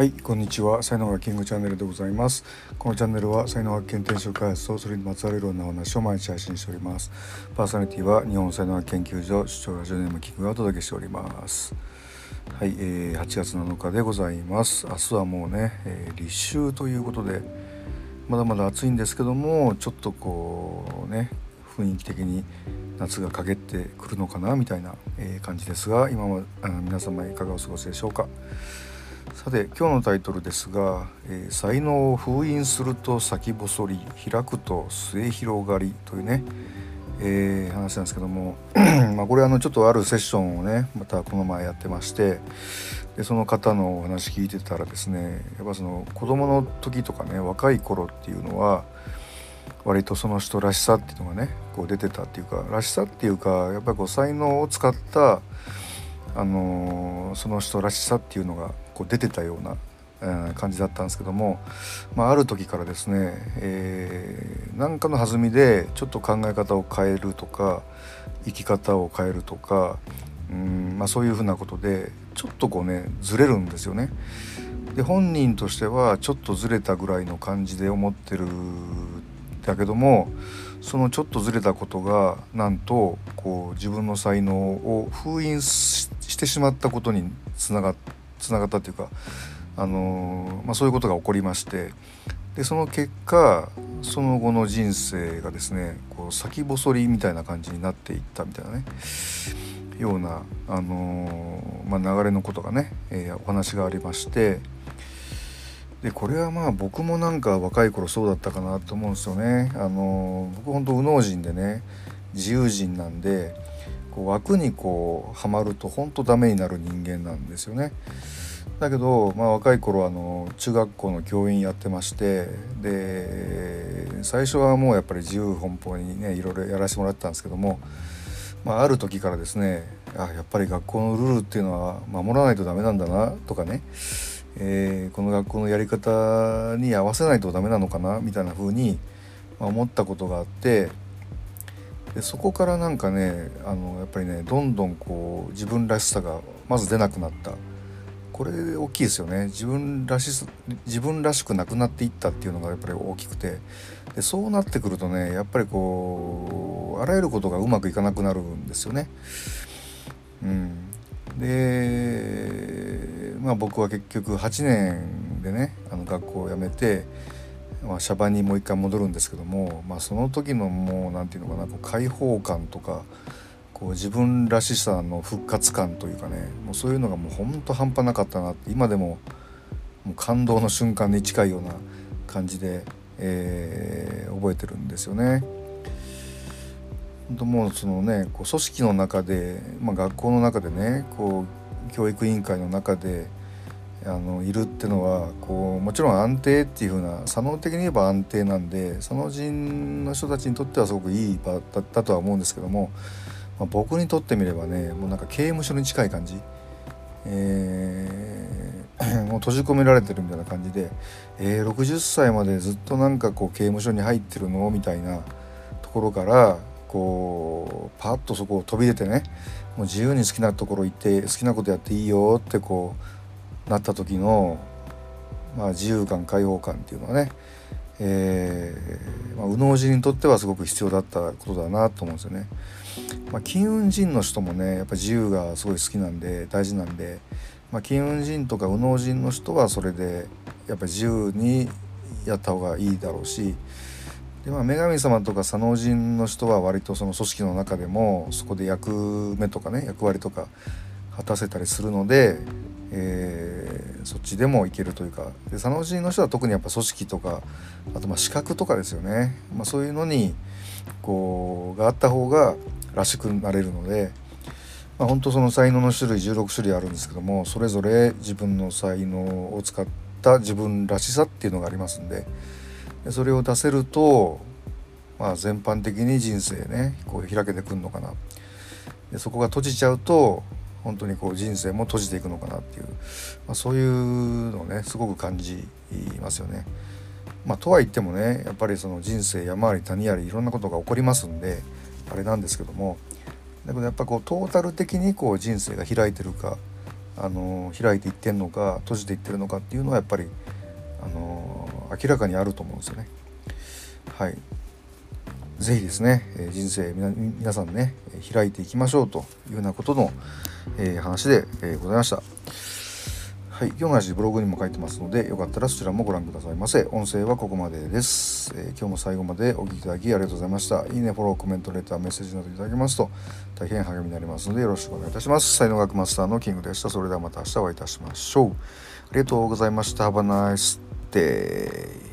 はいこんにちは。才能学キングチャンネルでございます。このチャンネルは才能学研転職開発とそれにまつわるいろんなお話を毎日配信しております。パーソナリティは日本才能学研究所主張ラジオネームキングがお届けしております。はい、えー、8月7日でございます。明日はもうね、えー、立秋ということでまだまだ暑いんですけどもちょっとこうね雰囲気的に夏が陰ってくるのかなみたいな、え感じですが今は皆様いかがお過ごしでしょうか。さて今日のタイトルですが「えー、才能を封印すると先細り開くと末広がり」というね、えー、話なんですけども まあこれあのちょっとあるセッションをねまたこの前やってましてでその方のお話聞いてたらですねやっぱその子供の時とかね若い頃っていうのは割とその人らしさっていうのがねこう出てたっていうからしさっていうかやっぱりこう才能を使ったあの、その人らしさっていうのがこう出てたような、えー、感じだったんですけども、まあ、ある時からですね、えー、何かの弾みでちょっと考え方を変えるとか生き方を変えるとかうん、まあ、そういうふうなことでちょっとこうねずれるんですよね。で本人としてはちょっとずれたぐらいの感じで思ってるだけどもそのちょっとずれたことがなんとこう自分の才能を封印してしてしまったことにつながっつながったっていうか、あのまあ、そういうことが起こりましてでその結果その後の人生がですねこう先細りみたいな感じになっていったみたいなねような、あのまあ、流れのことがね、えー、お話がありましてでこれはまあ僕もなんか若い頃そうだったかなと思うんですよね。あの僕本当右脳人でね自由人なんでこう枠にこうはまると本当ダメになる人間なんですよね。だけど、まあ、若い頃あの中学校の教員やってましてで最初はもうやっぱり自由奔放にねいろいろやらせてもらったんですけども、まあ、ある時からですねあやっぱり学校のルールっていうのは守らないとダメなんだなとかね、えー、この学校のやり方に合わせないとダメなのかなみたいな風に思ったことがあってでそこからなんかねあのやっぱりねどんどんこう自分らしさがまず出なくなった。これ大きいですよね。自分らし自分らしくなくなっていったっていうのがやっぱり大きくて。でそうなってくるとねやっぱりこうあらゆることがうまくいかなくなるんですよね。うん、でまあ僕は結局8年でねあの学校を辞めてまあ、シャバにもう一回戻るんですけども、まあ、その時のもう何て言うのかなこう開放感とかこう自分らしさの復活感というかねもうそういうのがもうほんと半端なかったなって今でももう感動の瞬間に近いような感じで、えー、覚えてるんですよね。本当もうそのねこう組織の中で、まあ、学校の中でねこう教育委員会の中であのいるっていうのはこうもちろん安定っていう風な左脳的に言えば安定なんで佐野人の人たちにとってはすごくいい場だったとは思うんですけども、まあ、僕にとってみればねもうなんか刑務所に近い感じ、えー、もう閉じ込められてるみたいな感じで、えー、60歳までずっとなんかこう刑務所に入ってるの？みたいなところからこうパッとそこを飛び出てねもう自由に好きなところ行って好きなことやっていいよってこうなった時の、まあ、自由感開放感っていうのはね、えーまあ、右脳人にとってはすごく必要だったことだなと思うんですよね。まあ、金運人の人もねやっぱ自由がすごい好きなんで大事なんで、まあ、金運人とか右脳人の人はそれでやっぱ自由にやった方がいいだろうしで、まあ、女神様とか左脳人の人は割とその組織の中でもそこで役目とかね役割とか果たせたりするのでえー、そっちでもいけるというかで佐野人の人は特にやっぱ組織とかあとまあ資格とかですよね、まあ、そういうのにこうがあった方がらしくなれるので、まあ、本当その才能の種類16種類あるんですけどもそれぞれ自分の才能を使った自分らしさっていうのがありますんででそれを出せると、まあ、全般的に人生ねこう開けてくるのかな。でそこが閉じちゃうと本当にこう人生も閉じていくのかなっていう、まあ、そういうのをねすごく感じますよね。まあ、とは言ってもねやっぱりその人生山あり谷ありいろんなことが起こりますんであれなんですけどもだけどやっぱこうトータル的にこう人生が開いてるかあの開いていってんのか閉じていってるのかっていうのはやっぱりあの明らかにあると思うんですよね。はい是非ですね、え人生皆さんね開いていきましょうというようなことの、え、話で、え、ございました。はい、今日の話ブログにも書いてますのでよかったらそちらもご覧くださいませ。音声はここまでです、えー、今日も最後までお聴きいただきありがとうございました。いいねフォローコメントレターメッセージなどいただけますと大変励みになりますのでよろしくお願いいたします。才能学マスターのキングでした。それではまた明日お会いいたしましょう。ありがとうございました。Have a nice day